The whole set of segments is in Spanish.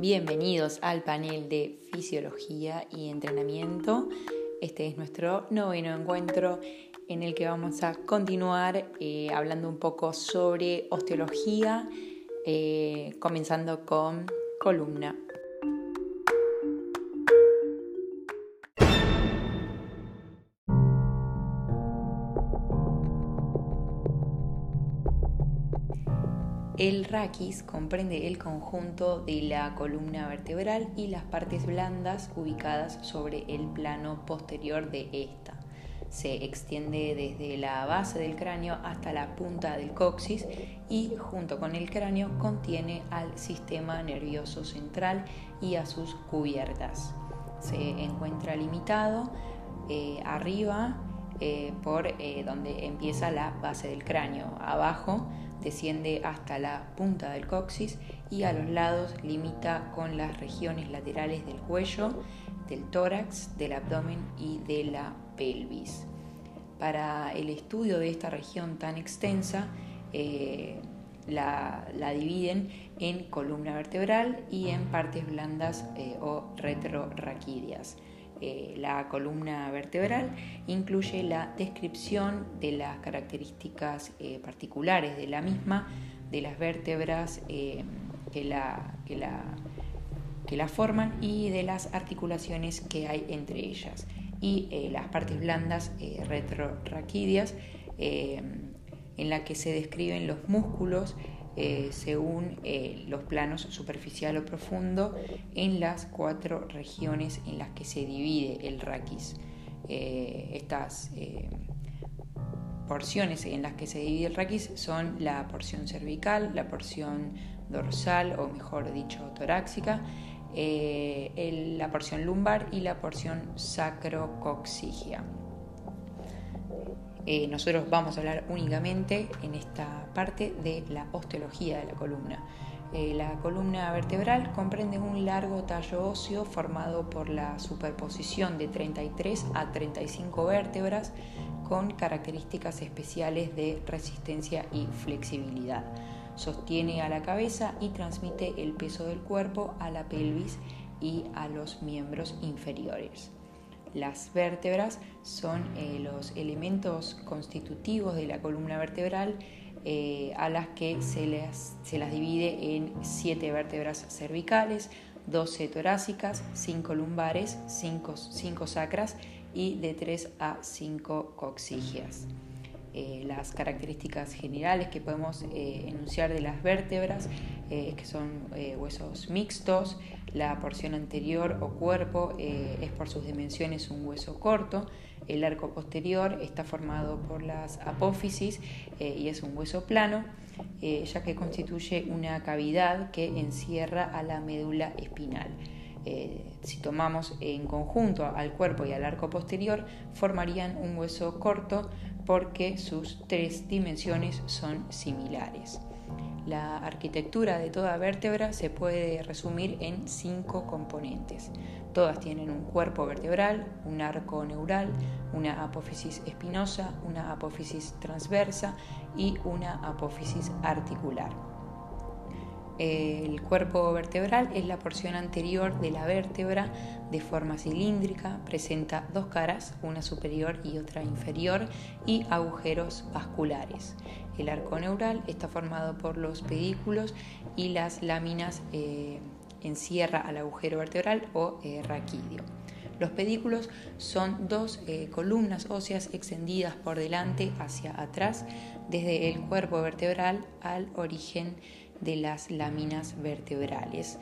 Bienvenidos al panel de Fisiología y Entrenamiento. Este es nuestro noveno encuentro en el que vamos a continuar eh, hablando un poco sobre osteología, eh, comenzando con columna. El raquis comprende el conjunto de la columna vertebral y las partes blandas ubicadas sobre el plano posterior de esta. Se extiende desde la base del cráneo hasta la punta del coxis y junto con el cráneo contiene al sistema nervioso central y a sus cubiertas. Se encuentra limitado eh, arriba eh, por eh, donde empieza la base del cráneo, abajo desciende hasta la punta del coxis y a los lados limita con las regiones laterales del cuello, del tórax, del abdomen y de la pelvis. Para el estudio de esta región tan extensa, eh, la, dividen en columna vertebral y en partes blandas eh, o retrorraquídeas. Eh, la columna vertebral incluye la descripción de las características eh, particulares de la misma, de las vértebras eh, que, la, que, la, que, la, forman y de las articulaciones que hay entre ellas. Y las partes blandas retrorraquídeas, en la que se describen los músculos eh, según eh, los planos superficial o profundo en las cuatro regiones en las que se divide el raquis. Eh, estas porciones en las que se divide el raquis son la porción cervical, la porción dorsal o mejor dicho torácica, la porción lumbar y la porción sacrocoxigia. Eh, nosotros vamos a hablar únicamente en esta parte de la osteología de la columna. Eh, la columna vertebral comprende un largo tallo óseo formado por la superposición de 33 a 35 vértebras con características especiales de resistencia y flexibilidad. Sostiene a la cabeza y transmite el peso del cuerpo a la pelvis y a los miembros inferiores. Las vértebras son eh, los elementos constitutivos de la columna vertebral eh, a las que se, se, las divide en siete vértebras cervicales, 12 torácicas, 5 lumbares, 5 sacras y de 3 a 5 coxigias. Eh, las características generales que podemos eh, enunciar de las vértebras eh, que son huesos mixtos, la porción anterior o cuerpo es por sus dimensiones un hueso corto, el arco posterior está formado por las apófisis y es un hueso plano, ya que constituye una cavidad que encierra a la médula espinal. si tomamos en conjunto al cuerpo y al arco posterior, formarían un hueso corto porque sus tres dimensiones son similares. La arquitectura de toda vértebra se puede resumir en cinco componentes. Todas tienen un cuerpo vertebral, un arco neural, una apófisis espinosa, una apófisis transversa y una apófisis articular. El cuerpo vertebral es la porción anterior de la vértebra de forma cilíndrica, presenta dos caras, una superior y otra inferior, y agujeros vasculares. El arco neural está formado por los pedículos y las láminas eh, encierra al agujero vertebral o eh. Los pedículos son dos eh, columnas óseas extendidas por delante hacia atrás desde el cuerpo vertebral al origen de las láminas vertebrales,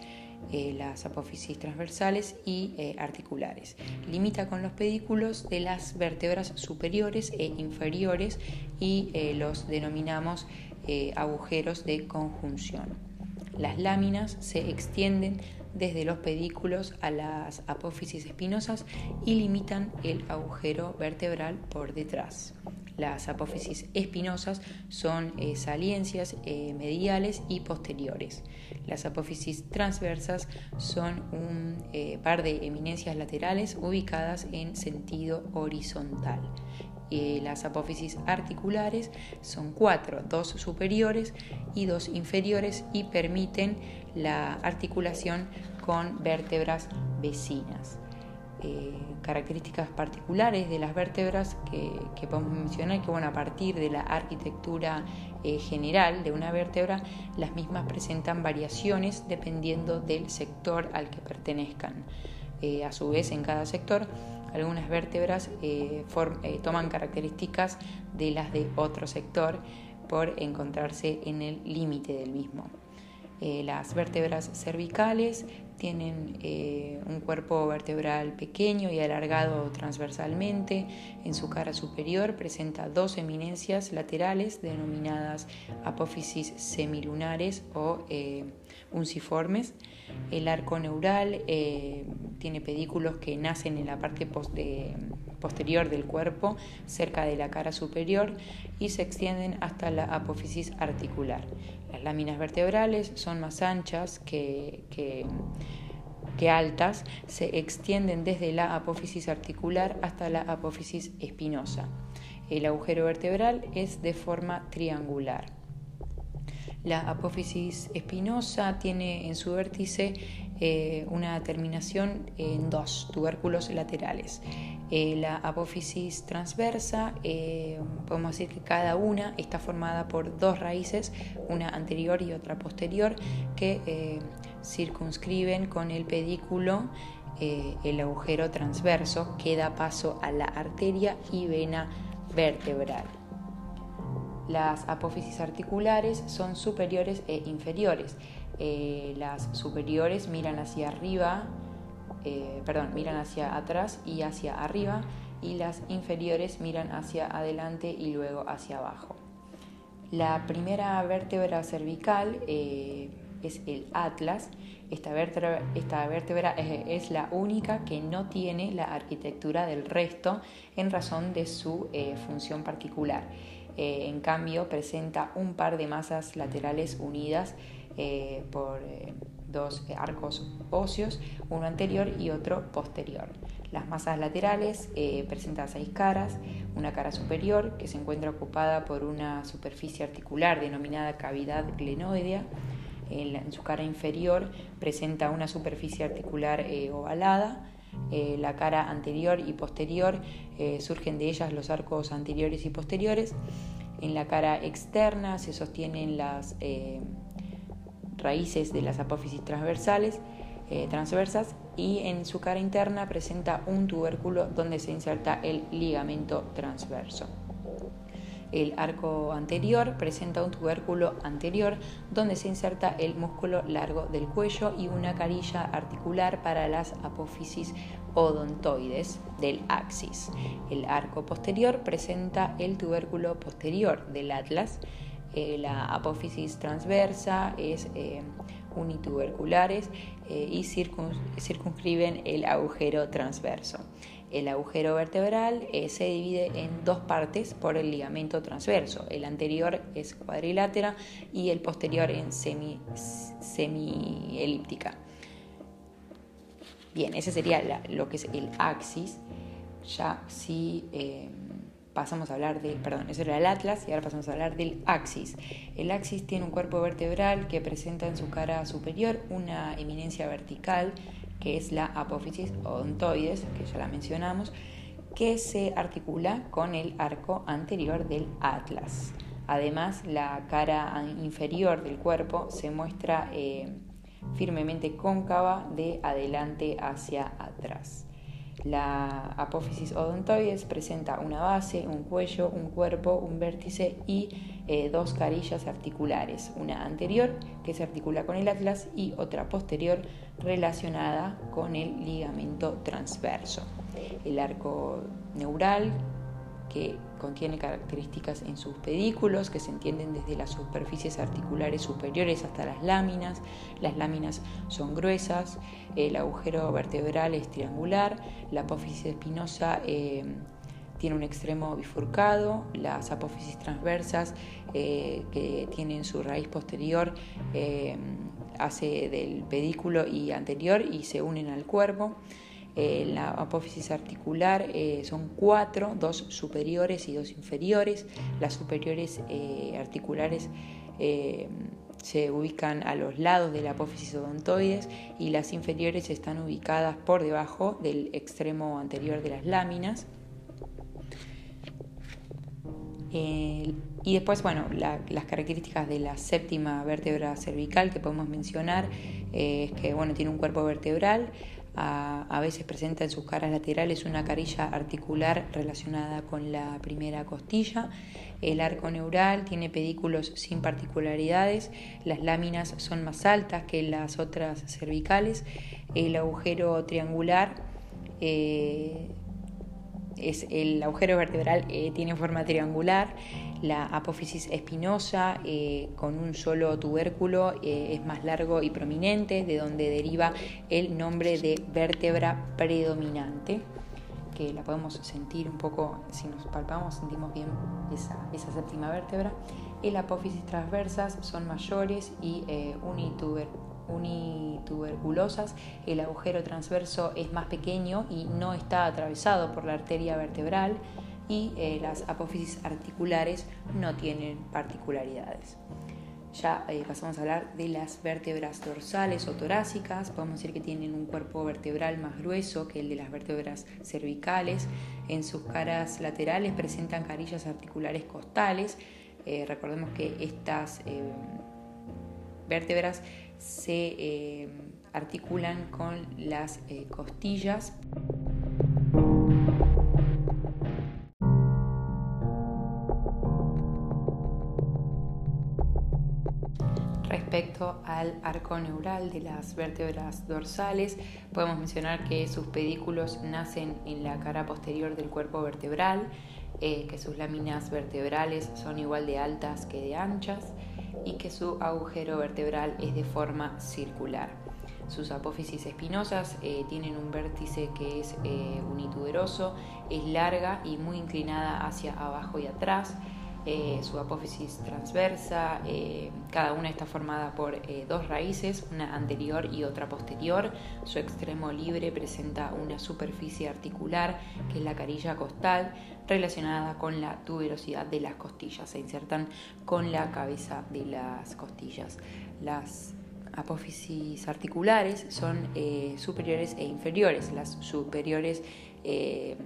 eh, las apófisis transversales y eh, articulares. Limita con los pedículos de las vértebras superiores e inferiores y eh, los denominamos agujeros de conjunción. Las láminas se extienden desde los pedículos a las apófisis espinosas y limitan el agujero vertebral por detrás. Las apófisis espinosas son eh, saliencias eh, mediales y posteriores. Las apófisis transversas son un eh, par de eminencias laterales ubicadas en sentido horizontal. Las apófisis articulares son cuatro, dos superiores y dos inferiores y permiten la articulación con vértebras vecinas. Eh, características particulares de las vértebras que, podemos mencionar, que bueno, a partir de la arquitectura eh, general de una vértebra, las mismas presentan variaciones dependiendo del sector al que pertenezcan. Eh, a su vez, en cada sector, algunas vértebras toman características de las de otro sector por encontrarse en el límite del mismo. las vértebras cervicales tienen eh, un cuerpo vertebral pequeño y alargado transversalmente. En su cara superior presenta dos eminencias laterales denominadas apófisis semilunares o eh, unciformes. El arco neural eh, tiene pedículos que nacen en la parte posterior del cuerpo, cerca de la cara superior, y se extienden hasta la apófisis articular. Las láminas vertebrales son más anchas que, altas, se extienden desde la apófisis articular hasta la apófisis espinosa. El agujero vertebral es de forma triangular. La apófisis espinosa tiene en su vértice eh, una terminación en dos tubérculos laterales. Eh, la apófisis transversa, eh, podemos decir que cada una está formada por dos raíces, una anterior y otra posterior, que circunscriben con el pedículo el agujero transverso que da paso a la arteria y vena vertebral. Las apófisis articulares son superiores e inferiores. Eh, las superiores miran hacia arriba, eh, perdón, miran hacia atrás y hacia arriba, y las inferiores miran hacia adelante y luego hacia abajo. La primera vértebra cervical eh, es el atlas. Esta vértebra, esta vértebra es, la única que no tiene la arquitectura del resto en razón de su función particular. en cambio, presenta un par de masas laterales unidas eh, por eh, dos arcos óseos, uno anterior y otro posterior. Las masas laterales eh, presentan seis caras, una cara superior que se encuentra ocupada por una superficie articular denominada cavidad glenoidea. En, su cara inferior presenta una superficie articular ovalada. la cara anterior y posterior surgen de ellas los arcos anteriores y posteriores. En la cara externa se sostienen las raíces de las apófisis transversales, eh, transversas y en su cara interna presenta un tubérculo donde se inserta el ligamento transverso. El arco anterior presenta un tubérculo anterior donde se inserta el músculo largo del cuello y una carilla articular para las apófisis odontoides del axis. El arco posterior presenta el tubérculo posterior del atlas eh, la apófisis transversa es eh, unituberculares eh, y circunscriben el agujero transverso. El agujero vertebral se divide en dos partes por el ligamento transverso. El anterior es cuadrilátera y el posterior en semi, semi-elíptica. Bien, ese sería lo que es el axis. Ya si pasamos a hablar del, perdón, eso era el atlas y ahora pasamos a hablar del axis. El axis tiene un cuerpo vertebral que presenta en su cara superior una eminencia vertical, que es la apófisis odontoides, que ya la mencionamos, que se articula con el arco anterior del atlas. Además, la cara inferior del cuerpo se muestra eh, firmemente cóncava de adelante hacia atrás. La apófisis odontoides presenta una base, un cuello, un cuerpo, un vértice y eh, dos carillas articulares, una anterior que se articula con el atlas y otra posterior relacionada con el ligamento transverso. El arco neural que contiene características en sus pedículos que se entienden desde las superficies articulares superiores hasta las láminas. Las láminas son gruesas, el agujero vertebral es triangular, la apófisis espinosa eh, tiene un extremo bifurcado, las apófisis transversas eh, que tienen su raíz posterior eh, hace del pedículo y anterior y se unen al cuerpo. La apófisis articular son cuatro, dos superiores y dos inferiores. Las superiores articulares se ubican a los lados de la apófisis odontoides y las inferiores están ubicadas por debajo del extremo anterior de las láminas. y después, bueno, las características de la séptima vértebra cervical que podemos mencionar eh, es que, bueno, tiene un cuerpo vertebral, a, veces presenta en sus caras laterales una carilla articular relacionada con la primera costilla. El arco neural tiene pedículos sin particularidades, las láminas son más altas que las otras cervicales, el agujero triangular eh, es el agujero vertebral eh, tiene forma triangular, la apófisis espinosa eh, con un solo tubérculo eh, es más largo y prominente, de donde deriva el nombre de vértebra predominante, que la podemos sentir un poco, si nos palpamos sentimos bien esa, séptima vértebra. El apófisis transversas son mayores y unituber unituberculosas, el agujero transverso es más pequeño y no está atravesado por la arteria vertebral y eh, las apófisis articulares no tienen particularidades. Ya eh, pasamos a hablar de las vértebras dorsales o torácicas. Podemos decir que tienen un cuerpo vertebral más grueso que el de las vértebras cervicales. En sus caras laterales presentan carillas articulares costales. Eh, recordemos que estas vértebras se articulan con las costillas. Respecto al arco neural de las vértebras dorsales, podemos mencionar que sus pedículos nacen en la cara posterior del cuerpo vertebral, eh, que sus láminas vertebrales son igual de altas que de anchas, y que su agujero vertebral es de forma circular. Sus apófisis espinosas eh, tienen un vértice que es eh, unituberoso, es larga y muy inclinada hacia abajo y atrás. Eh, su apófisis transversa, cada una está formada por dos raíces, una anterior y otra posterior. Su extremo libre presenta una superficie articular, que es la carilla costal, relacionada con la tuberosidad de las costillas. Se insertan con la cabeza de las costillas. Las apófisis articulares son eh, superiores e inferiores. Las superiores eh,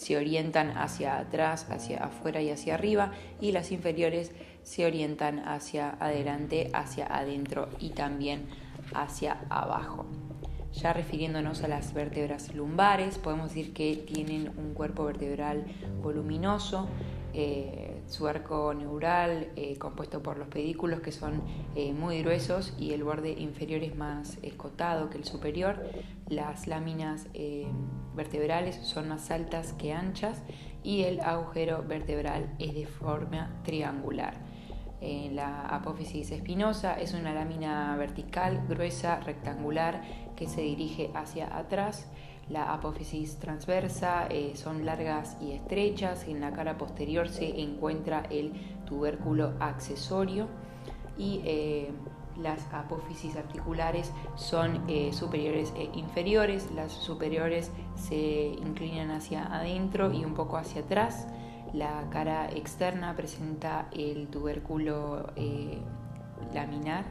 se orientan hacia atrás, hacia afuera y hacia arriba y las inferiores se orientan hacia adelante, hacia adentro y también hacia abajo. Ya refiriéndonos a las vértebras lumbares, podemos decir que tienen un cuerpo vertebral voluminoso, eh, su arco neural eh, compuesto por los pedículos que son eh, muy gruesos y el borde inferior es más escotado que el superior. Las láminas vertebrales son más altas que anchas y el agujero vertebral es de forma triangular. la apófisis espinosa es una lámina vertical, gruesa, rectangular, que se dirige hacia atrás. La apófisis transversa eh, son largas y estrechas. En la cara posterior se encuentra el tubérculo accesorio y eh, las apófisis articulares son eh, superiores e inferiores. Las superiores se inclinan hacia adentro y un poco hacia atrás. La cara externa presenta el tubérculo laminar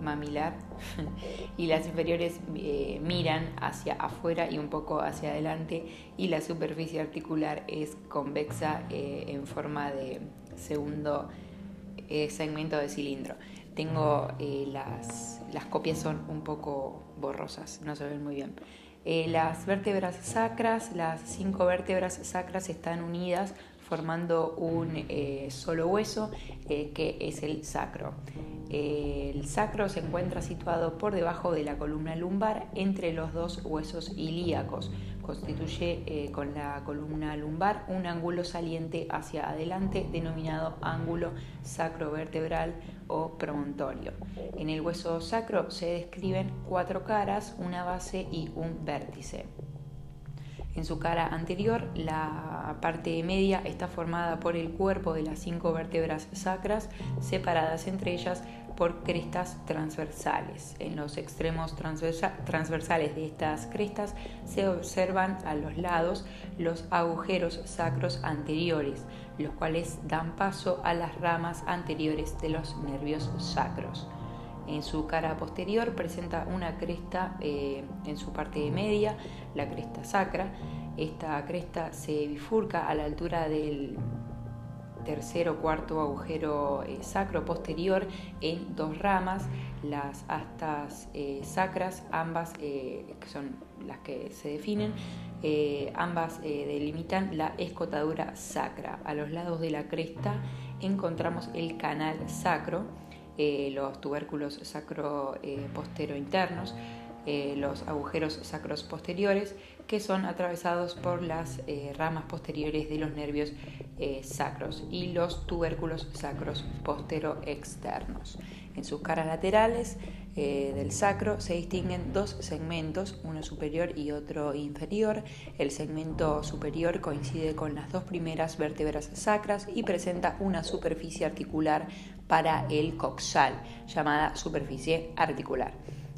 mamilar y las inferiores eh, miran hacia afuera y un poco hacia adelante y la superficie articular es convexa eh, en forma de segundo eh, segmento de cilindro. Tengo las, las copias son un poco borrosas, no se ven muy bien. las vértebras sacras, las cinco vértebras sacras están unidas formando un eh, solo hueso eh, que es el sacro. el sacro se encuentra situado por debajo de la columna lumbar entre los dos huesos ilíacos. Constituye eh, con la columna lumbar un ángulo saliente hacia adelante denominado ángulo sacrovertebral o promontorio. En el hueso sacro se describen cuatro caras, una base y un vértice. En su cara anterior, la parte media está formada por el cuerpo de las cinco vértebras sacras, separadas entre ellas por crestas transversales. En los extremos transversales de estas crestas se observan a los lados los agujeros sacros anteriores, los cuales dan paso a las ramas anteriores de los nervios sacros. En su cara posterior presenta una cresta eh, en su parte media, la cresta sacra. Esta cresta se bifurca a la altura del tercer o cuarto agujero eh, sacro posterior en dos ramas, las astas eh, sacras, ambas que son las que se definen, ambas delimitan la escotadura sacra. A los lados de la cresta encontramos el canal sacro eh, los tubérculos sacro-postero eh, internos, eh, los agujeros sacros posteriores, que son atravesados por las ramas posteriores de los nervios sacros, y los tubérculos sacros postero externos. En sus caras laterales del sacro se distinguen dos segmentos, uno superior y otro inferior. El segmento superior coincide con las dos primeras vértebras sacras y presenta una superficie articular para el coxal, llamada superficie articular.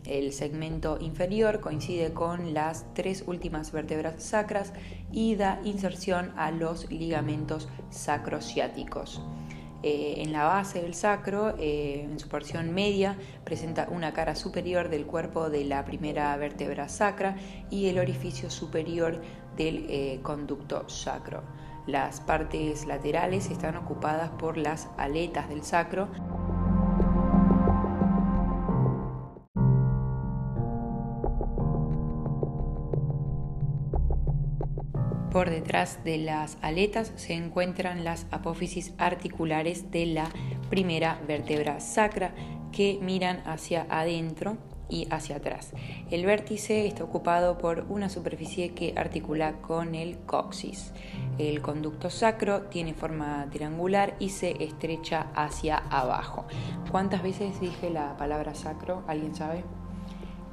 El segmento inferior coincide con las tres últimas vértebras sacras y da inserción a los ligamentos sacrociáticos. Eh, en la base del sacro, eh, en su porción media, presenta una cara superior del cuerpo de la primera vértebra sacra y el orificio superior del eh, conducto sacro. Las partes laterales están ocupadas por las aletas del sacro. Por detrás de las aletas se encuentran las apófisis articulares de la primera vértebra sacra que miran hacia adentro y hacia atrás. El vértice está ocupado por una superficie que articula con el coxis. El conducto sacro tiene forma triangular y se estrecha hacia abajo. ¿Cuántas veces dije la palabra sacro? ¿Alguien sabe?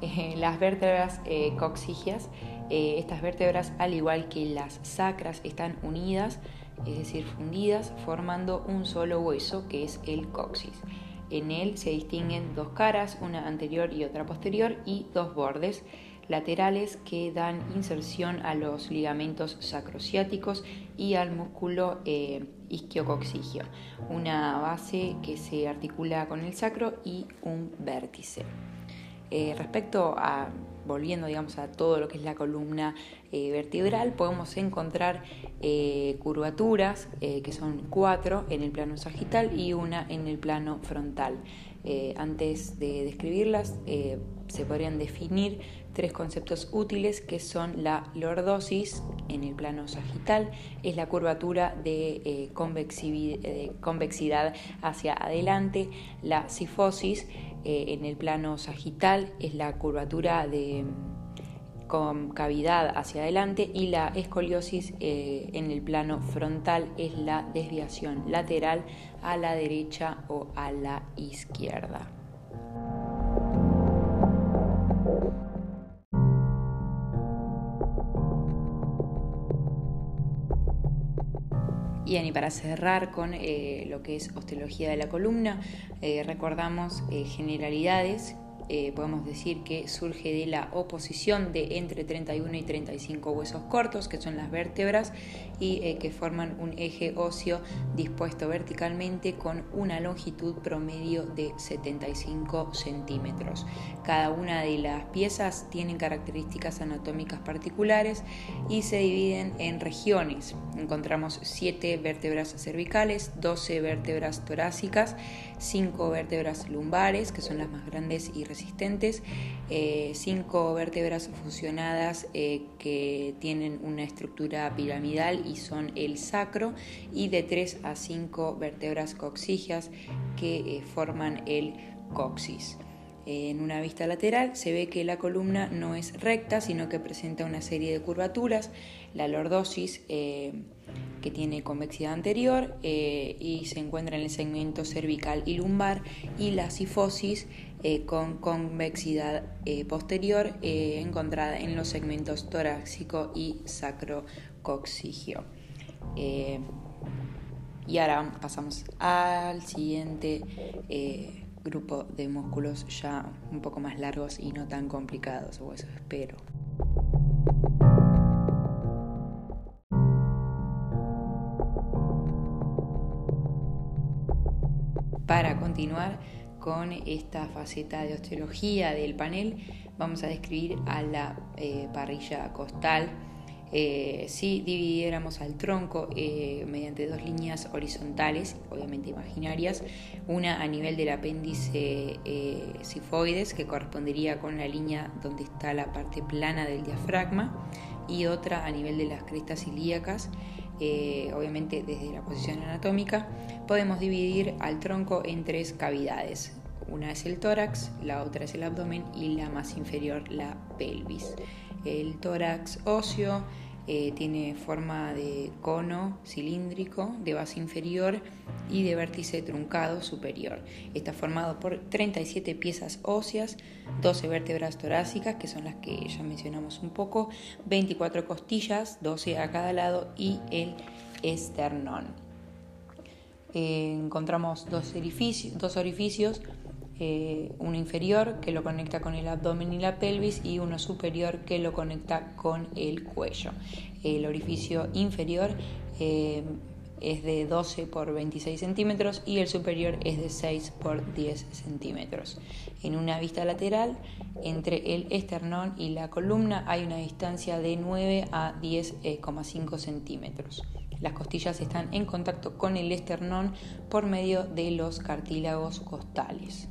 Eh, las vértebras eh, coxigias, eh, estas vértebras, al igual que las sacras, están unidas, es decir, fundidas, formando un solo hueso que es el coxis. En él se distinguen dos caras, una anterior y otra posterior, y dos bordes laterales que dan inserción a los ligamentos sacrociáticos y al músculo eh, isquiocoxigio, una base que se articula con el sacro y un vértice. Eh, respecto a volviendo digamos a todo lo que es la columna eh, vertebral, podemos encontrar eh, curvaturas, eh, que son cuatro en el plano sagital y una en el plano frontal. antes de describirlas, se podrían definir tres conceptos útiles que son la lordosis en el plano sagital, es la curvatura de convexidad hacia adelante, la sifosis en el plano sagital es la curvatura de concavidad hacia adelante y la escoliosis eh, en el plano frontal es la desviación lateral a la derecha o a la izquierda. Bien, y para cerrar con eh, lo que es osteología de la columna, eh, recordamos generalidades eh, podemos decir que surge de la oposición de entre 31 y 35 huesos cortos, que son las vértebras, y eh, que forman un eje óseo dispuesto verticalmente con una longitud promedio de 75 centímetros. Cada una de las piezas tienen características anatómicas particulares y se dividen en regiones. Encontramos 7 vértebras cervicales, 12 vértebras torácicas, 5 vértebras lumbares, que son las más grandes y resistentes, existentes, eh, cinco vértebras fusionadas eh, que tienen una estructura piramidal y son el sacro, y de tres a cinco vértebras coxigias que eh, forman el coxis. En una vista lateral se ve que la columna no es recta, sino que presenta una serie de curvaturas. La lordosis que tiene convexidad anterior eh, y se encuentra en el segmento cervical y lumbar, y la sifosis eh, con convexidad eh, posterior encontrada en los segmentos torácico y sacrocoxigio. y ahora pasamos al siguiente grupo de músculos ya un poco más largos y no tan complicados, o eso espero. Para continuar con esta faceta de osteología del panel, vamos a describir a la eh, parrilla costal. Eh, si dividiéramos al tronco eh, mediante dos líneas horizontales, obviamente imaginarias, una a nivel del apéndice sifoides, que correspondería con la línea donde está la parte plana del diafragma, y otra a nivel de las crestas ilíacas, obviamente desde la posición anatómica, podemos dividir al tronco en tres cavidades. Una es el tórax, la otra es el abdomen y la más inferior la pelvis. El tórax óseo eh, tiene forma de cono cilíndrico de base inferior y de vértice truncado superior. Está formado por 37 piezas óseas, 12 vértebras torácicas, que son las que ya mencionamos un poco, 24 costillas, 12 a cada lado y el esternón. Eh, encontramos dos orificios, dos orificios eh, uno inferior que lo conecta con el abdomen y la pelvis y uno superior que lo conecta con el cuello. El orificio inferior eh, es de 12 por 26 centímetros y el superior es de 6 por 10 centímetros. En una vista lateral, entre el esternón y la columna hay una distancia de 9 a 10,5 centímetros. Las costillas están en contacto con el esternón por medio de los cartílagos costales.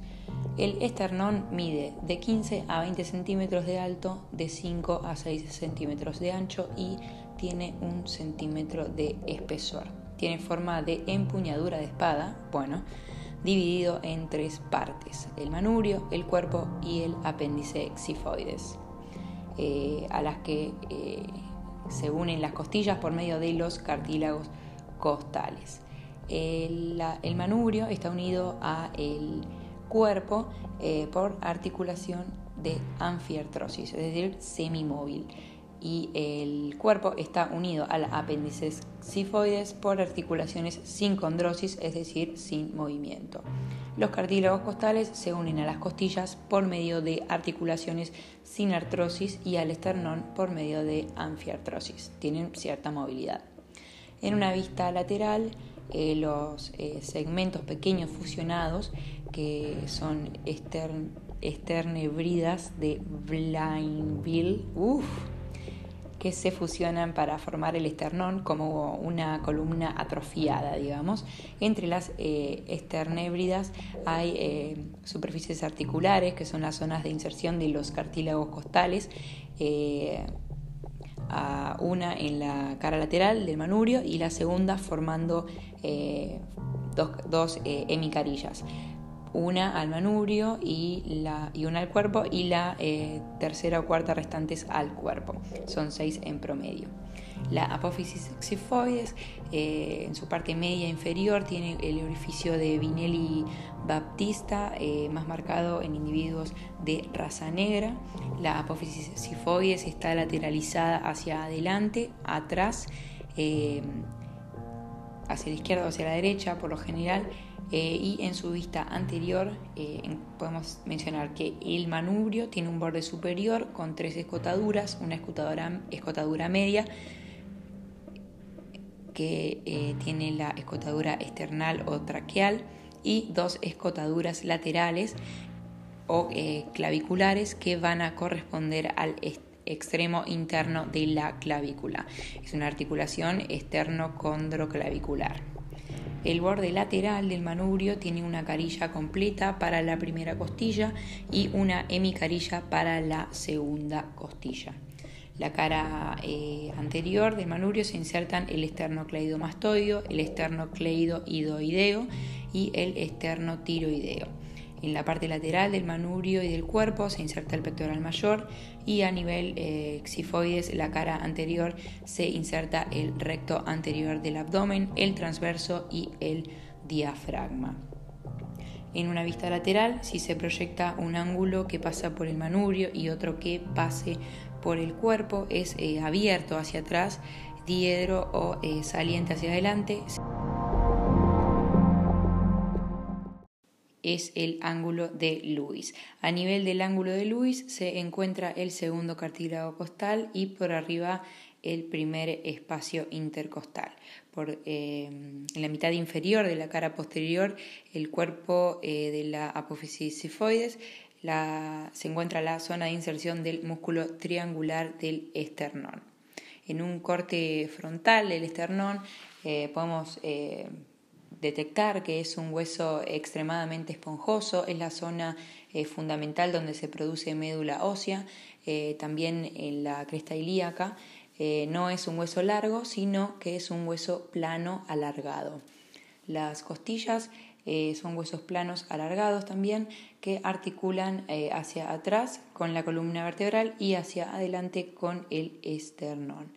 El esternón mide de 15 a 20 centímetros de alto, de 5 a 6 centímetros de ancho y tiene un centímetro de espesor. Tiene forma de empuñadura de espada, bueno, dividido en tres partes, el manubrio, el cuerpo y el apéndice xifoides, eh, a las que eh, se unen las costillas por medio de los cartílagos costales. El, manubrio está unido a el cuerpo eh, por articulación de anfiartrosis, es decir, semimóvil. Y el cuerpo está unido al apéndice sifoides por articulaciones sin condrosis, es decir, sin movimiento. Los cartílagos costales se unen a las costillas por medio de articulaciones sin artrosis y al esternón por medio de anfiartrosis. Tienen cierta movilidad. En una vista lateral, eh, los eh, segmentos pequeños fusionados, que son esternebridas de Blainville, uff, que se fusionan para formar el esternón como una columna atrofiada, digamos. Entre las eh, esternébridas hay eh, superficies articulares, que son las zonas de inserción de los cartílagos costales, eh, una en la cara lateral del manubrio y la segunda formando dos, dos hemicarillas una al manubrio y, la, y una al cuerpo y la eh, tercera o cuarta restantes al cuerpo. Son seis en promedio. La apófisis xifoides eh, en su parte media inferior tiene el orificio de Vinelli Baptista eh, más marcado en individuos de raza negra. La apófisis xifoides está lateralizada hacia adelante, atrás, hacia la izquierda o hacia la derecha por lo general eh, y en su vista anterior eh, podemos mencionar que el manubrio tiene un borde superior con tres escotaduras, una escotadura, media que eh, tiene la escotadura external o traqueal y dos escotaduras laterales o claviculares que van a corresponder al extremo interno de la clavícula. Es una articulación externo-condroclavicular. El borde lateral del manubrio tiene una carilla completa para la primera costilla y una hemicarilla para la segunda costilla. La cara eh, anterior del manubrio se insertan el esternocleidomastoideo, el esternocleidoidoideo y el esternotiroideo. En la parte lateral del manubrio y del cuerpo se inserta el pectoral mayor y a nivel eh, xifoides, la cara anterior, se inserta el recto anterior del abdomen, el transverso y el diafragma. En una vista lateral, si se proyecta un ángulo que pasa por el manubrio y otro que pase por el cuerpo, es eh, abierto hacia atrás, diedro o eh, saliente hacia adelante. Es el ángulo de Lewis. A nivel del ángulo de Lewis se encuentra el segundo cartílago costal y por arriba el primer espacio intercostal. Por, eh, en la mitad inferior de la cara posterior, el cuerpo eh, de la apófisis sifoides, se encuentra la zona de inserción del músculo triangular del esternón. En un corte frontal del esternón eh, podemos detectar que es un hueso extremadamente esponjoso, es la zona eh, fundamental donde se produce médula ósea, eh, también en la cresta ilíaca. Eh, no es un hueso largo, sino que es un hueso plano alargado. Las costillas son huesos planos alargados también que articulan hacia atrás con la columna vertebral y hacia adelante con el esternón.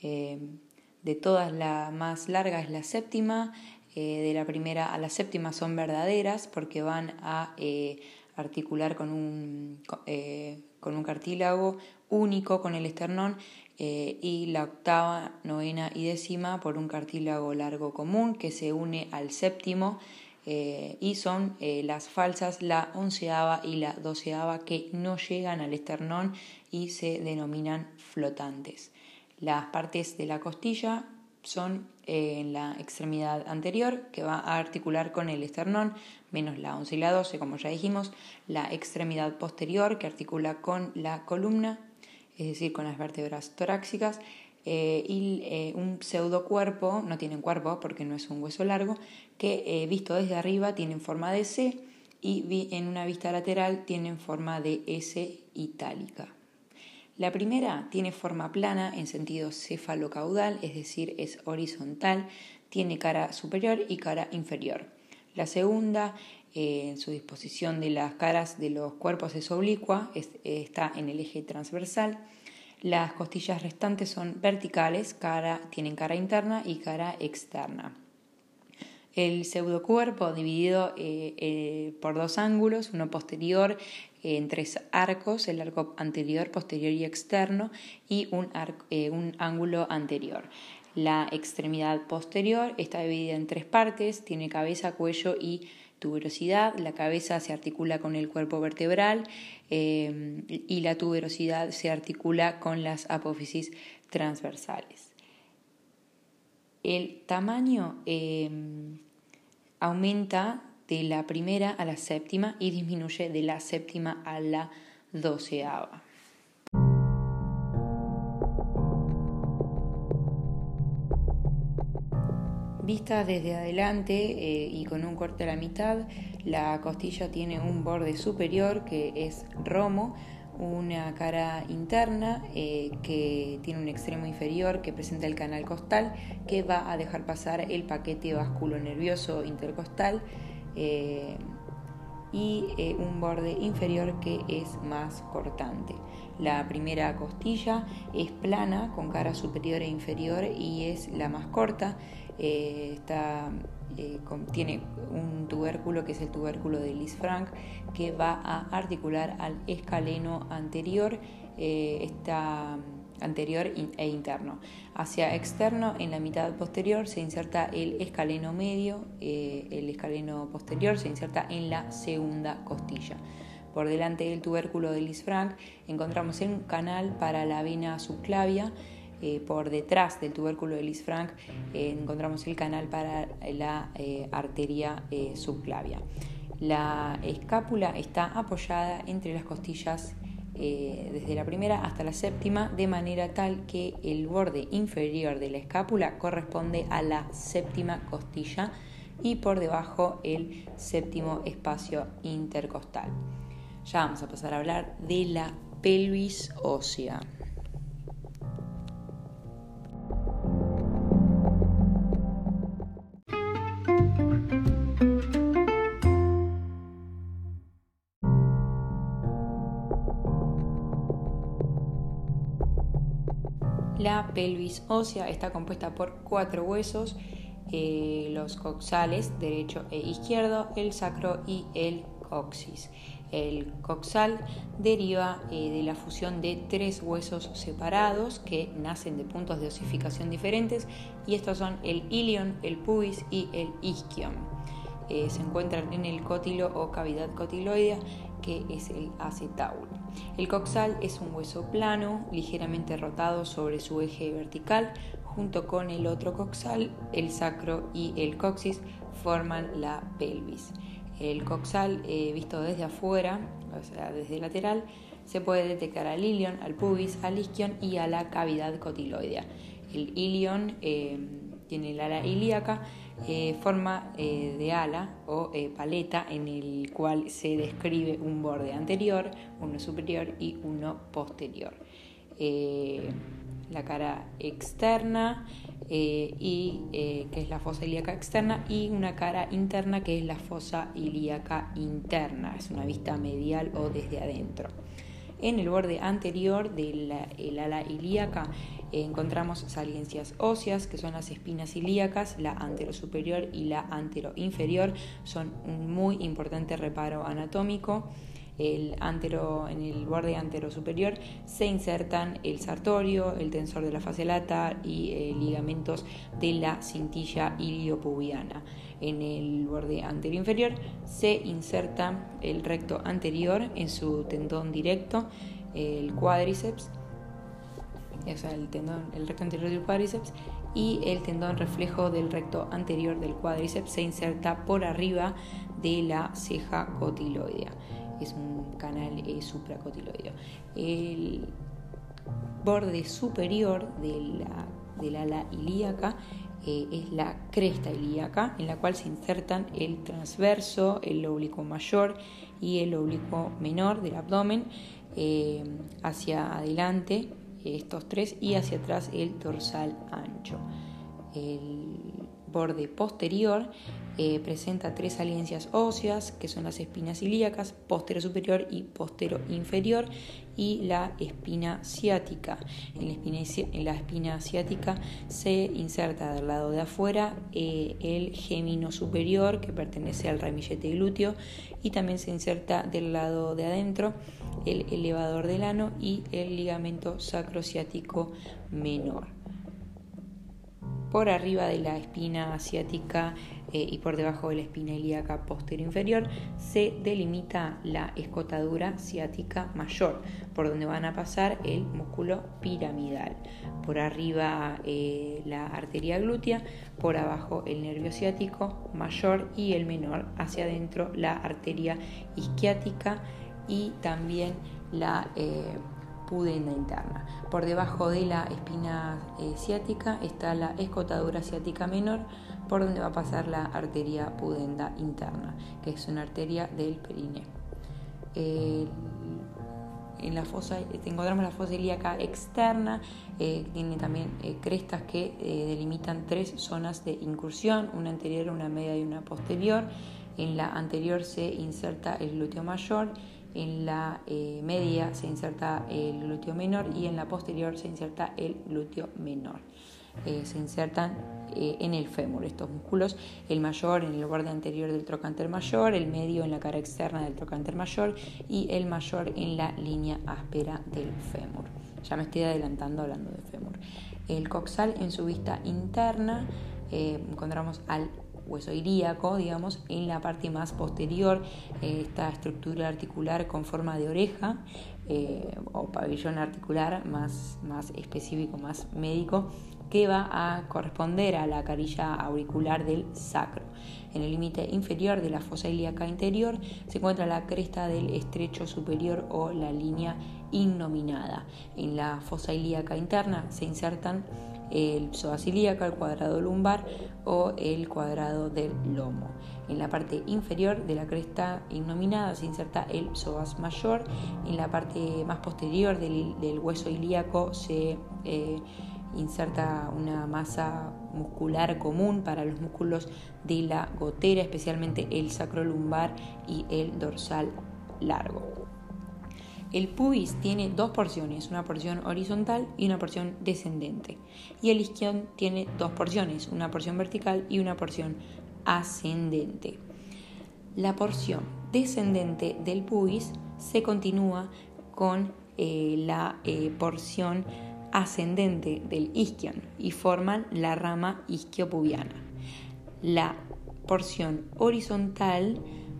de todas la más larga es la séptima, eh, de la primera a la séptima son verdaderas porque van a eh, articular con un, eh, con un cartílago único con el esternón y la octava, novena y décima por un cartílago largo común que se une al séptimo y son las falsas, la onceava y la doceava que no llegan al esternón y se denominan flotantes. Las partes de la costilla son eh, en la extremidad anterior, que va a articular con el esternón, menos la 11 y la 12, como ya dijimos, la extremidad posterior, que articula con la columna, es decir, con las vértebras torácicas, eh, y eh, un pseudocuerpo, no tienen cuerpo porque no es un hueso largo, que visto desde arriba tienen forma de C y en una vista lateral tienen forma de S itálica. La primera tiene forma plana en sentido cefalocaudal, es decir, es horizontal, tiene cara superior y cara inferior. La segunda, eh, en su disposición de las caras de los cuerpos es oblicua, está en el eje transversal. Las costillas restantes son verticales, tienen cara interna y cara externa. El pseudocuerpo dividido eh, eh, por dos ángulos, uno posterior en tres arcos, el arco anterior, posterior y externo, y un, eh, un ángulo anterior. La extremidad posterior está dividida en tres partes, tiene cabeza, cuello y tuberosidad. La cabeza se articula con el cuerpo vertebral eh, y la tuberosidad se articula con las apófisis transversales. El tamaño eh, aumenta de la primera a la séptima y disminuye de la séptima a la doceava. Vista desde adelante eh, y con un corte a la mitad, la costilla tiene un borde superior que es romo, una cara interna eh, que tiene un extremo inferior que presenta el canal costal que va a dejar pasar el paquete nervioso intercostal eh, y eh, un borde inferior que es más cortante. La primera costilla es plana con cara superior e inferior y es la más corta. Eh, tiene un tubérculo que es el tubérculo de Lisfranc que va a articular al escaleno anterior. está anterior e interno. Hacia externo, en la mitad posterior, se inserta el escaleno medio, eh, el escaleno posterior se inserta en la segunda costilla. Por delante del tubérculo de Lisfranc encontramos un canal para la vena subclavia. Eh, por detrás del tubérculo de Lisfranc eh, encontramos el canal para la arteria subclavia. La escápula está apoyada entre las costillas eh, desde la primera hasta la séptima, de manera tal que el borde inferior de la escápula corresponde a la séptima costilla y por debajo el séptimo espacio intercostal. Ya vamos a pasar a hablar de la pelvis ósea. La pelvis ósea está compuesta por cuatro huesos, eh, los coxales derecho e izquierdo, el sacro y el coxis. El coxal deriva eh, de la fusión de tres huesos separados que nacen de puntos de osificación diferentes y estos son el ilion, el pubis y el isquion. Eh, se encuentran en el cótilo o cavidad cotiloidea que es el acetábulo. El coxal es un hueso plano, ligeramente rotado sobre su eje vertical, junto con el otro coxal, el sacro y el coxis forman la pelvis. El coxal, eh, visto desde afuera, o sea, desde lateral, se puede detectar al ilion, al pubis, al isquion y a la cavidad cotiloidea. El ilion eh, tiene el ala ilíaca, eh, forma de ala o paleta en el cual se describe un borde anterior, uno superior y uno posterior. la cara externa eh, y eh, que es la fosa ilíaca externa y una cara interna que es la fosa ilíaca interna, es una vista medial o desde adentro. En el borde anterior del ala ilíaca eh, encontramos saliencias óseas, que son las espinas ilíacas, la anterosuperior y la anteroinferior, son un muy importante reparo anatómico el antero, en el borde antero superior se insertan el sartorio, el tensor de la fase lata y eh, ligamentos de la cintilla iliopubiana. En el borde anterior inferior se inserta el recto anterior en su tendón directo, el cuádriceps, el, tendón, recto anterior del cuádriceps y el tendón reflejo del recto anterior del cuádriceps se inserta por arriba de la ceja cotiloidea es un canal eh, supracotiloideo. El borde superior de la, del ala ilíaca eh, es la cresta ilíaca, en la cual se insertan el transverso, el oblicuo mayor y el oblicuo menor del abdomen, eh, hacia adelante estos tres y hacia atrás el dorsal ancho. El borde posterior eh, presenta tres aliencias óseas, que son las espinas ilíacas, postero superior y postero inferior, y la espina ciática. En la espina, ciática se inserta del lado de afuera eh, el gémino superior, que pertenece al ramillete glúteo, y también se inserta del lado de adentro el elevador del ano y el ligamento sacrociático menor. Por arriba de la espina asiática eh, y por debajo de la espina ilíaca posterior inferior se delimita la escotadura ciática mayor, por donde van a pasar el músculo piramidal. Por arriba eh, la arteria glútea, por abajo el nervio ciático mayor y el menor, hacia adentro la arteria isquiática y también la eh, pudenda interna. Por debajo de la espina eh, ciática está la escotadura ciática menor, por donde va a pasar la arteria pudenda interna, que es una arteria del perineo. en la fosa encontramos la fosa ilíaca externa, eh, tiene también eh, crestas que delimitan tres zonas de incursión, una anterior, una media y una posterior. En la anterior se inserta el glúteo mayor en la eh, media se inserta el glúteo menor y en la posterior se inserta el glúteo menor. Eh, se insertan eh, en el fémur estos músculos, el mayor en el borde anterior del trocánter mayor, el medio en la cara externa del trocánter mayor y el mayor en la línea áspera del fémur. Ya me estoy adelantando hablando del fémur. El coxal en su vista interna encontramos al hueso ilíaco, digamos, en la parte más posterior, eh, esta estructura articular con forma de oreja eh, o pabellón articular más, más específico, más médico, que va a corresponder a la carilla auricular del sacro. En el límite inferior de la fosa ilíaca interior se encuentra la cresta del estrecho superior o la línea innominada. En la fosa ilíaca interna se insertan el psoas ilíaca, el cuadrado lumbar o el cuadrado del lomo. En la parte inferior de la cresta innominada se inserta el psoas mayor. En la parte más posterior del, hueso ilíaco se eh, inserta una masa muscular común para los músculos de la gotera, especialmente el sacrolumbar y el dorsal largo. El pubis tiene dos porciones, una porción horizontal y una porción descendente. Y el isquion tiene dos porciones, una porción vertical y una porción ascendente. La porción descendente del pubis se continúa con eh, la eh, porción ascendente del isquion y forman la rama isquiopubiana. La porción horizontal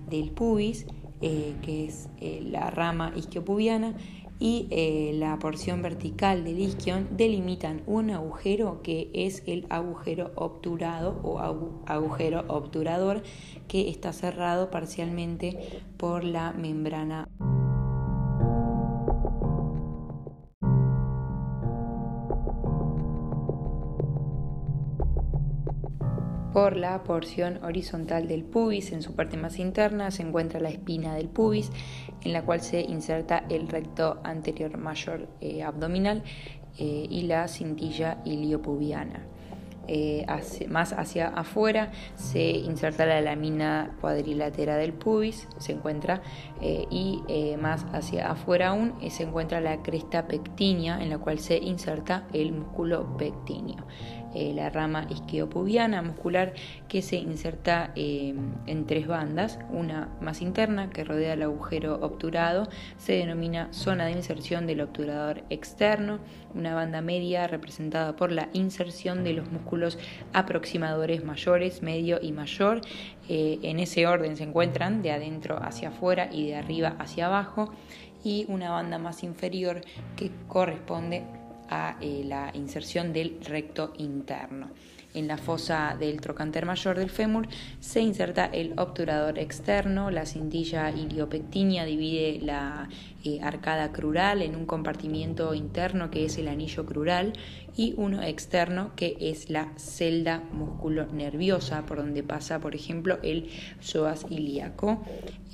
del pubis eh, que es eh, la rama isquiopubiana, y eh, la porción vertical del isquion delimitan un agujero que es el agujero obturado o agujero obturador que está cerrado parcialmente por la membrana. Por la porción horizontal del pubis, en su parte más interna, se encuentra la espina del pubis, en la cual se inserta el recto anterior mayor eh, abdominal eh, y la cintilla iliopubiana. Eh, más hacia afuera se inserta la lámina cuadrilatera del pubis, se encuentra, y más hacia afuera aún se encuentra la cresta pectínea, en la cual se inserta el músculo pectíneo. Eh, la rama isquiopubiana muscular que se inserta eh, en tres bandas, una más interna que rodea el agujero obturado, se denomina zona de inserción del obturador externo, una banda media representada por la inserción de los músculos aproximadores mayores, medio y mayor, eh, en ese orden se encuentran de adentro hacia afuera y de arriba hacia abajo, y una banda más inferior que corresponde a eh, la inserción del recto interno. En la fosa del trocánter mayor del fémur se inserta el obturador externo, la cintilla iliopectínea divide la eh, arcada crural en un compartimiento interno que es el anillo crural y uno externo que es la celda nerviosa por donde pasa por ejemplo el psoas ilíaco.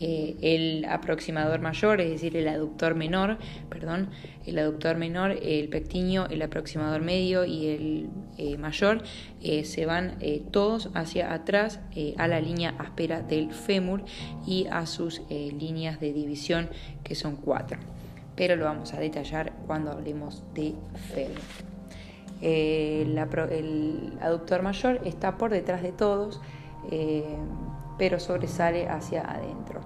Eh, el aproximador mayor, es decir, el aductor menor, perdón, el aductor menor, el pectinio, el aproximador medio y el eh, mayor se van todos hacia atrás a la línea áspera del fémur y a sus líneas de división que son cuatro, pero lo vamos a detallar cuando hablemos de fémur. Eh, el aductor mayor está por detrás de todos, eh, pero sobresale hacia adentro.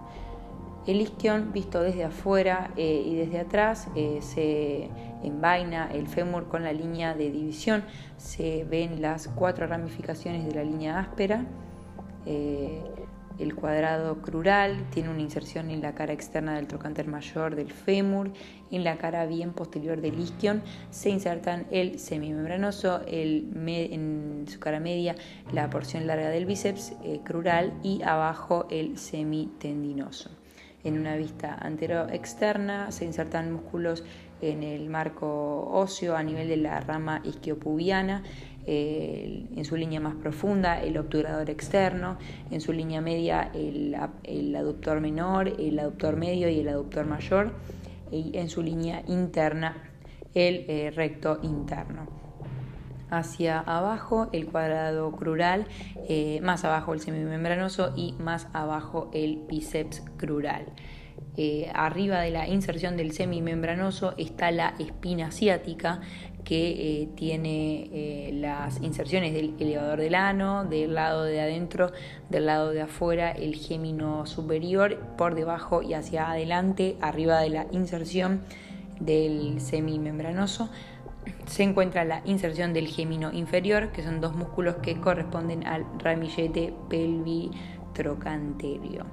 El isquion, visto desde afuera eh, y desde atrás, se envaina el fémur con la línea de división. Se ven las cuatro ramificaciones de la línea áspera el cuadrado crural tiene una inserción en la cara externa del trocánter mayor del fémur, en la cara bien posterior del isquion se insertan el semimembranoso, el en su cara media la porción larga del bíceps eh, crural y abajo el semitendinoso. En una vista antero-externa se insertan músculos en el marco óseo a nivel de la rama isquiopubiana en su línea más profunda el obturador externo, en su línea media el, el aductor menor, el aductor medio y el aductor mayor, y en su línea interna el eh, recto interno. Hacia abajo el cuadrado crural, eh, más abajo el semimembranoso y más abajo el bíceps crural. Eh, arriba de la inserción del semimembranoso está la espina ciática, que eh, tiene eh, las inserciones del elevador del ano, del lado de adentro, del lado de afuera, el gémino superior, por debajo y hacia adelante, arriba de la inserción del semimembranoso, se encuentra la inserción del gémino inferior, que son dos músculos que corresponden al ramillete pelvitrocanterio.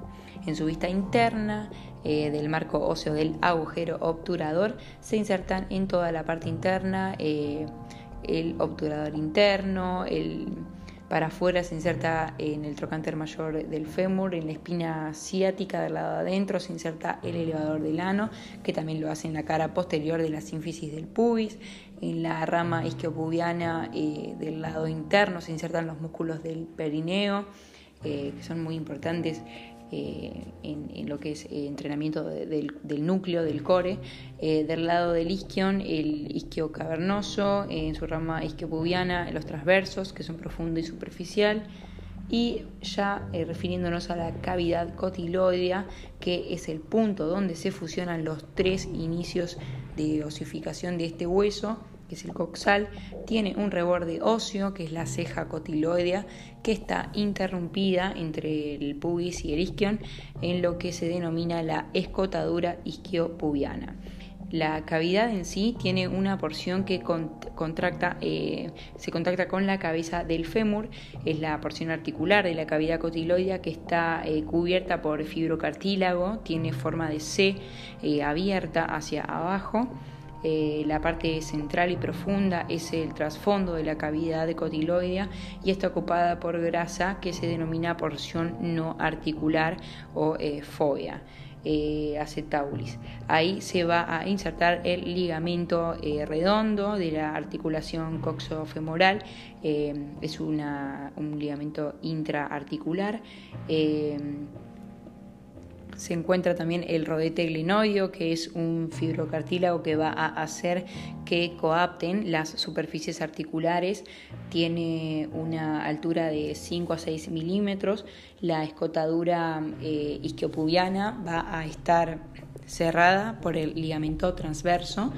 En su vista interna eh, del marco óseo del agujero obturador se insertan en toda la parte interna eh, el obturador interno, el, para afuera se inserta en el trocánter mayor del fémur, en la espina ciática del lado de adentro se inserta el elevador del ano, que también lo hace en la cara posterior de la sínfisis del pubis, en la rama isquiopubiana eh, del lado interno se insertan los músculos del perineo, que son muy importantes eh, en, lo que es eh, entrenamiento del, núcleo, del core. Eh, del lado del isquion, el isquio cavernoso, en su rama isquiopubiana, los transversos, que son profundo y superficial. Y ya eh, refiriéndonos a la cavidad cotiloidea, que es el punto donde se fusionan los tres inicios de osificación de este hueso, que es el coxal, tiene un reborde óseo, que es la ceja cotiloidea, que está interrumpida entre el pubis y el isquion en lo que se denomina la escotadura isquiopubiana. La cavidad en sí tiene una porción que eh, se contacta con la cabeza del fémur, es la porción articular de la cavidad cotiloidea que está eh, cubierta por fibrocartílago, tiene forma de C eh, abierta hacia abajo. La parte central y profunda es el trasfondo de la cavidad cotiloidea y está ocupada por grasa que se denomina porción no articular o fobia eh, acetaulis. Ahí se va a insertar el ligamento eh, redondo de la articulación coxofemoral, eh, es una, un ligamento intraarticular. Se encuentra también el rodete glenoideo, que es un fibrocartílago que va a hacer que coapten las superficies articulares. Tiene una altura de 5 a 6 milímetros. La escotadura eh, isquiopubiana va a estar cerrada por el ligamento transverso.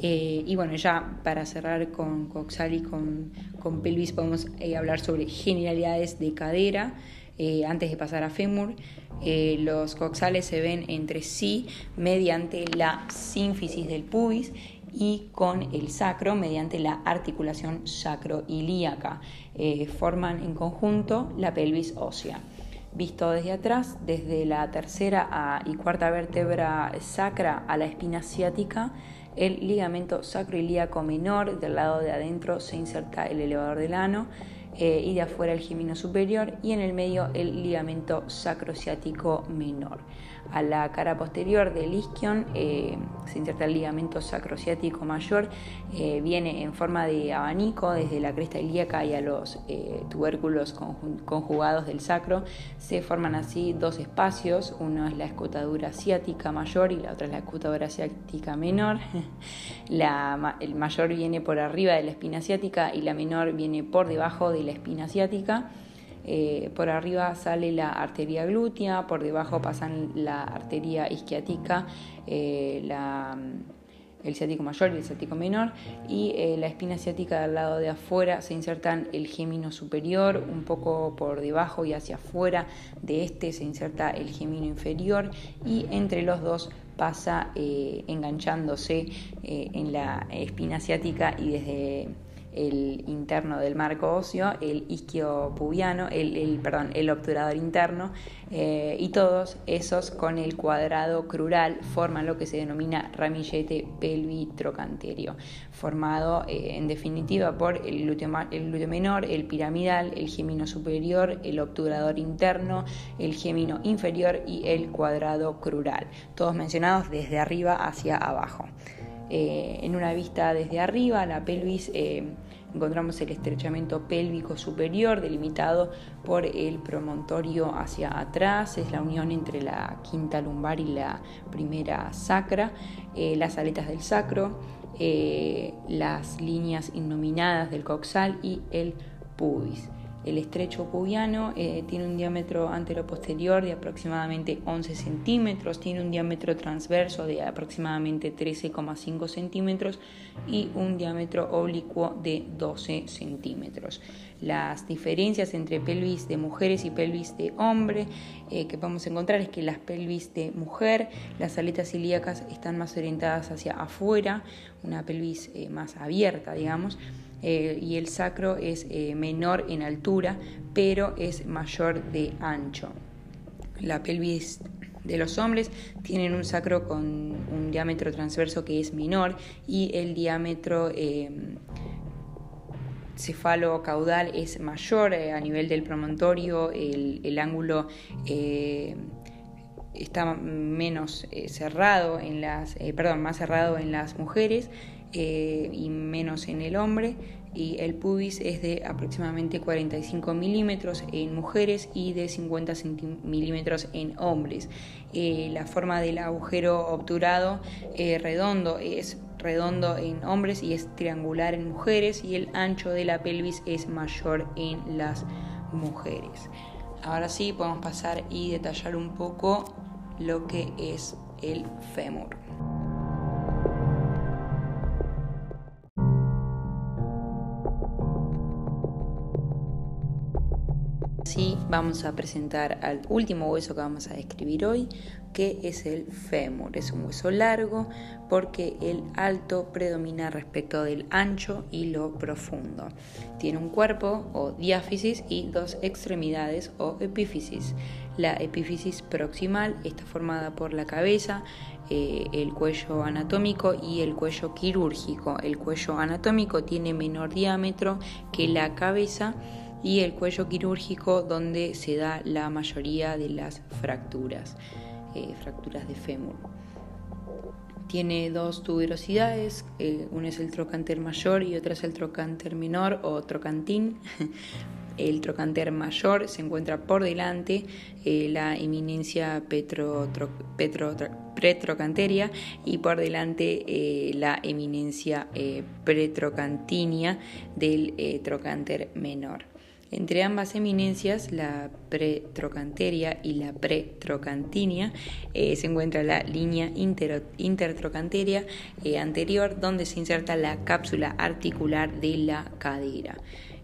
Eh, y bueno, ya para cerrar con coxal y con, con pelvis, podemos eh, hablar sobre generalidades de cadera. Eh, antes de pasar a fémur, eh, los coxales se ven entre sí mediante la sínfisis del pubis y con el sacro mediante la articulación sacroilíaca. Eh, forman en conjunto la pelvis ósea. Visto desde atrás, desde la tercera y cuarta vértebra sacra a la espina ciática, el ligamento sacroilíaco menor del lado de adentro se inserta el elevador del ano eh, y de afuera el gemino superior y en el medio el ligamento sacrociático menor. A la cara posterior del isquion eh, se inserta el ligamento sacrociático mayor, eh, viene en forma de abanico desde la cresta ilíaca y a los tubérculos conjugados del sacro. Se forman así dos espacios, uno es la escotadura ciática mayor y la otra es la escotadura ciática menor. el mayor viene por arriba de la espina ciática y la menor viene por debajo de la espina asiática. Eh, por arriba sale la arteria glútea, por debajo pasan la arteria isquiática, eh, el ciático mayor y el ciático menor, y eh, la espina asiática del lado de afuera se insertan el gémino superior, un poco por debajo y hacia afuera de este se inserta el gémino inferior, y entre los dos pasa enganchándose en la espina asiática y desde el interno del marco óseo, el isquiopubiano, el, el, perdón, el obturador interno, eh, y todos esos con el cuadrado crural forman lo que se denomina ramillete pelvitrocanterio, formado eh, en definitiva por el glúteo, menor, el piramidal, el gemino superior, el obturador interno, el gemino inferior y el cuadrado crural, todos mencionados desde arriba hacia abajo. Eh, en una vista desde arriba, la pelvis encontramos el estrechamiento pélvico superior delimitado por el promontorio hacia atrás, es la unión entre la quinta lumbar y la primera sacra, eh, las aletas del sacro, eh, las líneas innominadas del coxal y el pubis. El estrecho pubiano eh, tiene un diámetro antero-posterior de aproximadamente 11 centímetros, tiene un diámetro transverso de aproximadamente 13,5 centímetros y un diámetro oblicuo de 12 centímetros. Las diferencias entre pelvis de mujeres y pelvis de hombre eh, que podemos encontrar es que las pelvis de mujer, las aletas ilíacas están más orientadas hacia afuera, una pelvis eh, más abierta, digamos eh, y el sacro es eh, menor en altura, pero es mayor de ancho. La pelvis de los hombres tienen un sacro con un diámetro transverso que es menor y el diámetro eh, cefalo-caudal es mayor a nivel del promontorio, el, ángulo está menos cerrado en las, perdón, más cerrado en las mujeres eh, y menos en el hombre y el pubis es de aproximadamente 45 milímetros en mujeres y de 50 milímetros en hombres. Eh, la forma del agujero obturado eh, redondo es redondo en hombres y es triangular en mujeres y el ancho de la pelvis es mayor en las mujeres. Ahora sí podemos pasar y detallar un poco lo que es el fémur. Vamos a presentar al último hueso que vamos a describir hoy, que es el fémur. Es un hueso largo porque el alto predomina respecto del ancho y lo profundo. Tiene un cuerpo o diáfisis y dos extremidades o epífisis. La epífisis proximal está formada por la cabeza, eh, el cuello anatómico y el cuello quirúrgico. El cuello anatómico tiene menor diámetro que la cabeza y el cuello quirúrgico donde se da la mayoría de las fracturas, eh, fracturas de fémur. Tiene dos tuberosidades, eh, uno es el trocanter mayor y otro es el trocanter menor o trocantín. El trocanter mayor se encuentra por delante, eh, la eminencia pretrocanteria y por delante la eminencia pretrocantinia del trocanter menor. Entre ambas eminencias, la pretrocanteria y la pretrocantinia, eh, se encuentra la línea intertrocanteria eh, anterior, donde se inserta la cápsula articular de la cadera.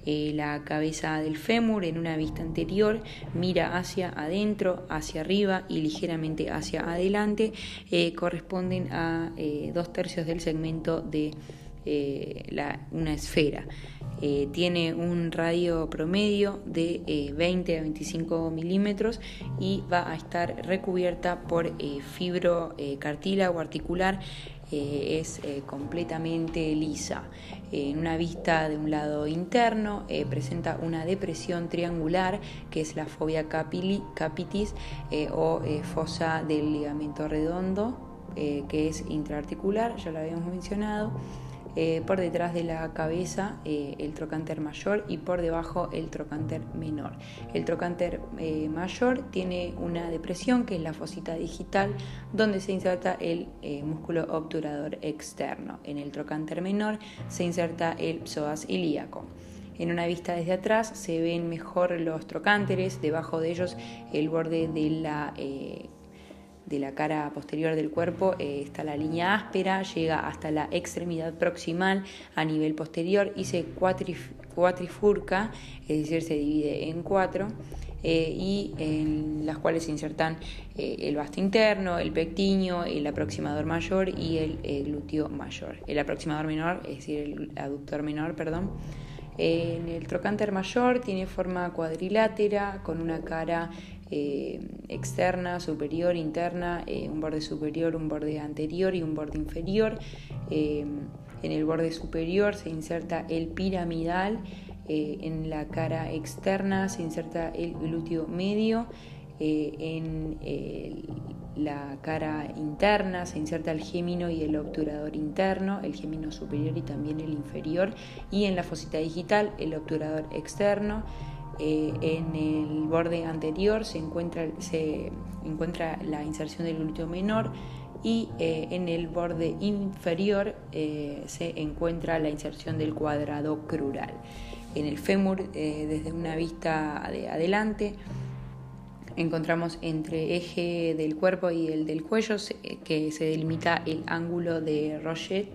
Eh, la cabeza del fémur en una vista anterior mira hacia adentro, hacia arriba y ligeramente hacia adelante, corresponden a dos tercios del segmento de una esfera. Eh, tiene un radio promedio de 20 eh, a 25 milímetros y va a estar recubierta por eh, fibro cartílago articular es completamente lisa. En una vista de un lado interno presenta una depresión triangular que es la fobia capitis o fosa del ligamento redondo que es intraarticular, ya lo habíamos mencionado. Eh, por detrás de la cabeza eh, el trocánter mayor y por debajo el trocánter menor. El trocánter eh, mayor tiene una depresión que es la fosita digital donde se inserta el músculo obturador externo. En el trocánter menor se inserta el psoas ilíaco. En una vista desde atrás se ven mejor los trocánteres, debajo de ellos el borde de la de la cara posterior del cuerpo eh, está la línea áspera, llega hasta la extremidad proximal a nivel posterior y se cuatrifurca, es decir, se divide en cuatro. Eh, y en las cuales se insertan eh, el vasto interno, el pectiño, el aproximador mayor y el, glúteo mayor. El aproximador menor, es decir, el aductor menor, perdón. En el trocánter mayor tiene forma cuadrilátera con una cara eh, externa, superior, interna, eh, un borde superior, un borde anterior y un borde inferior. Eh, en el borde superior se inserta el piramidal, en la cara externa se inserta el glúteo medio, en la cara interna se inserta el gémino y el obturador interno, el gémino superior y también el inferior, y en la fosita digital el obturador externo. Eh, en el borde anterior se encuentra, se encuentra la inserción del glúteo menor y eh, en el borde inferior eh, se encuentra la inserción del cuadrado crural. En el fémur, desde una vista de adelante, encontramos entre eje del cuerpo y el del cuello que se delimita el ángulo de Roget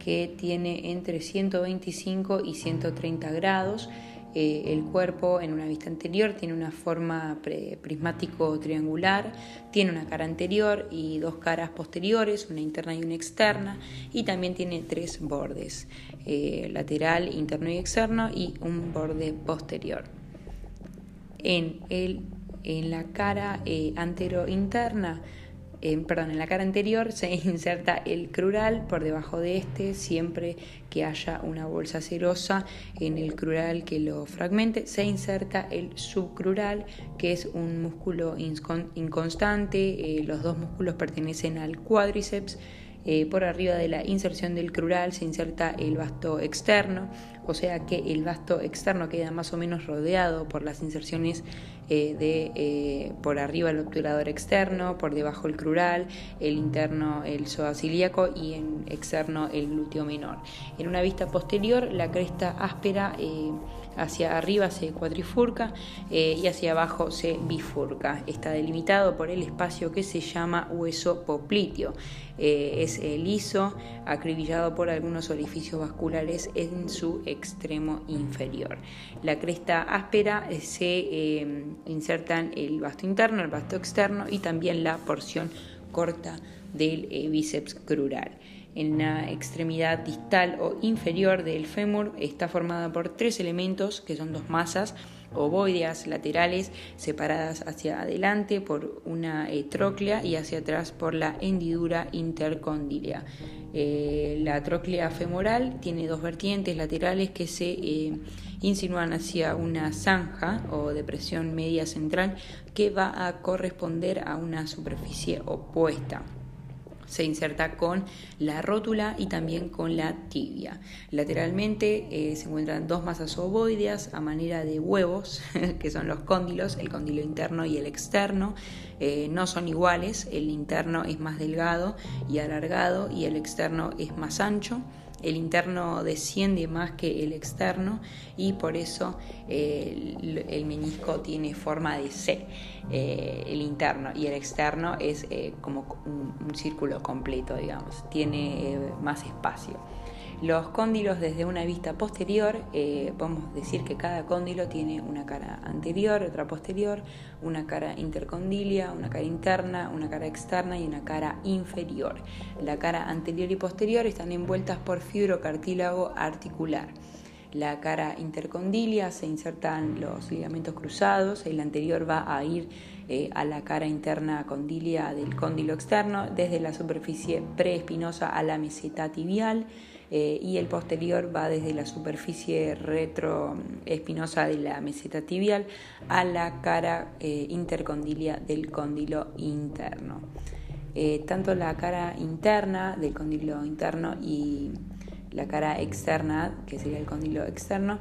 que tiene entre 125 y 130 grados eh, el cuerpo en una vista anterior tiene una forma prismático triangular, tiene una cara anterior y dos caras posteriores, una interna y una externa, y también tiene tres bordes, eh, lateral, interno y externo, y un borde posterior. En, en la cara eh, antero-interna perdón, en la cara anterior se inserta el crural por debajo de este, siempre que haya una bolsa serosa en el crural que lo fragmente, se inserta el subcrural, que es un músculo inconstante, eh, los dos músculos pertenecen al cuádriceps, eh, por arriba de la inserción del crural se inserta el vasto externo, o sea que el vasto externo queda más o menos rodeado por las inserciones eh, de eh, por arriba el obturador externo, por debajo el crural, el interno el psoas-ilíaco y en externo el glúteo menor. En una vista posterior la cresta áspera hacia arriba se cuatrifurca eh, y hacia abajo se bifurca. Está delimitado por el espacio que se llama hueso popliteo. Eh, es liso, acribillado por algunos orificios vasculares en su extremo inferior. La cresta áspera se inserta en el vasto interno, el vasto externo y también la porción corta del bíceps crural en la extremidad distal o inferior del fémur está formada por tres elementos que son dos masas ovoideas laterales separadas hacia adelante por una tróclea y hacia atrás por la hendidura intercondílea. Eh, la tróclea femoral tiene dos vertientes laterales que se eh, insinúan hacia una zanja o depresión media central que va a corresponder a una superficie opuesta se inserta con la rótula y también con la tibia. Lateralmente eh, se encuentran dos masas ovoideas a manera de huevos, que son los cóndilos, el cóndilo interno y el externo. Eh, no son iguales, el interno es más delgado y alargado y el externo es más ancho el interno desciende más que el externo y por eso eh, el, menisco tiene forma de C, eh, el interno, y el externo es eh, como un, círculo completo, digamos, tiene más espacio. Los cóndilos desde una vista posterior, eh, podemos decir que cada cóndilo tiene una cara anterior, otra posterior, una cara intercondilia, una cara interna, una cara externa y una cara inferior. La cara anterior y posterior están envueltas por fibrocartílago articular. La cara intercondilia se insertan los ligamentos cruzados, el anterior va a ir eh, a la cara interna condilia del cóndilo externo, desde la superficie preespinosa a la meseta tibial. Eh, y el posterior va desde la superficie retroespinosa de la meseta tibial a la cara eh, intercondilia del cóndilo interno. Eh, tanto la cara interna del cóndilo interno y la cara externa, que sería el cóndilo externo,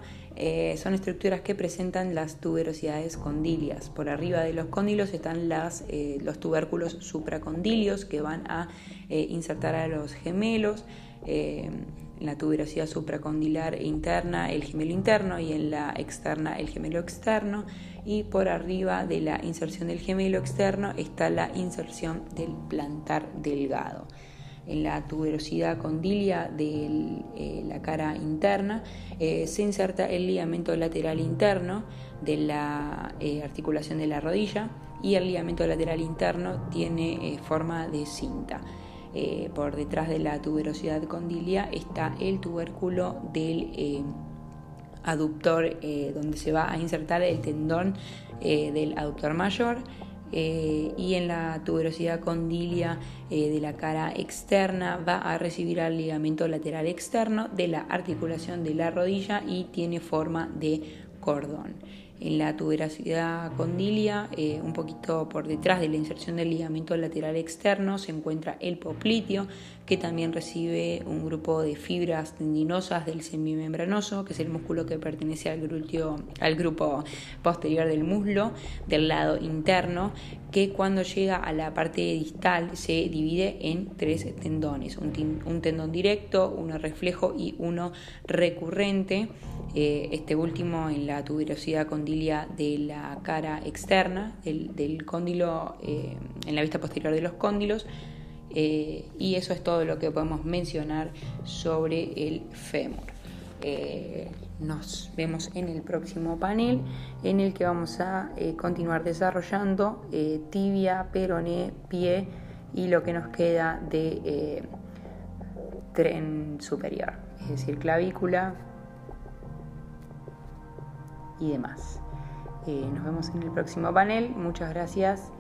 son estructuras que presentan las tuberosidades condilias. Por arriba de los cóndilos están las, los tubérculos supracondilios que van a insertar a los gemelos en la tuberosidad supracondilar interna el gemelo interno y en la externa el gemelo externo y por arriba de la inserción del gemelo externo está la inserción del plantar delgado. En la tuberosidad condilia de eh, la cara interna eh, se inserta el ligamento lateral interno de la eh, articulación de la rodilla y el ligamento lateral interno tiene forma de cinta. Eh, por detrás de la tuberosidad condilia está el tubérculo del eh, aductor eh, donde se va a insertar el tendón del aductor mayor y en la tuberosidad condilia de la cara externa va a recibir al ligamento lateral externo de la articulación de la rodilla y tiene forma de cordón en la tuberosidad condilia, eh, un poquito por detrás de la inserción del ligamento lateral externo, se encuentra el popliteo, que también recibe un grupo de fibras tendinosas del semimembranoso, que es el músculo que pertenece al, grupo posterior del muslo, del lado interno, que cuando llega a la parte distal se divide en tres tendones, un tendón directo, uno reflejo y uno recurrente. Eh, este último en la tuberosidad condilia de la cara externa, del, cóndilo, eh, en la vista posterior de los cóndilos, eh, y eso es todo lo que podemos mencionar sobre el fémur. nos vemos en el próximo panel en el que vamos a continuar desarrollando tibia, peroné, pie y lo que nos queda de tren superior, es decir, clavícula, y demás. Eh, nos vemos en el próximo panel. Muchas gracias.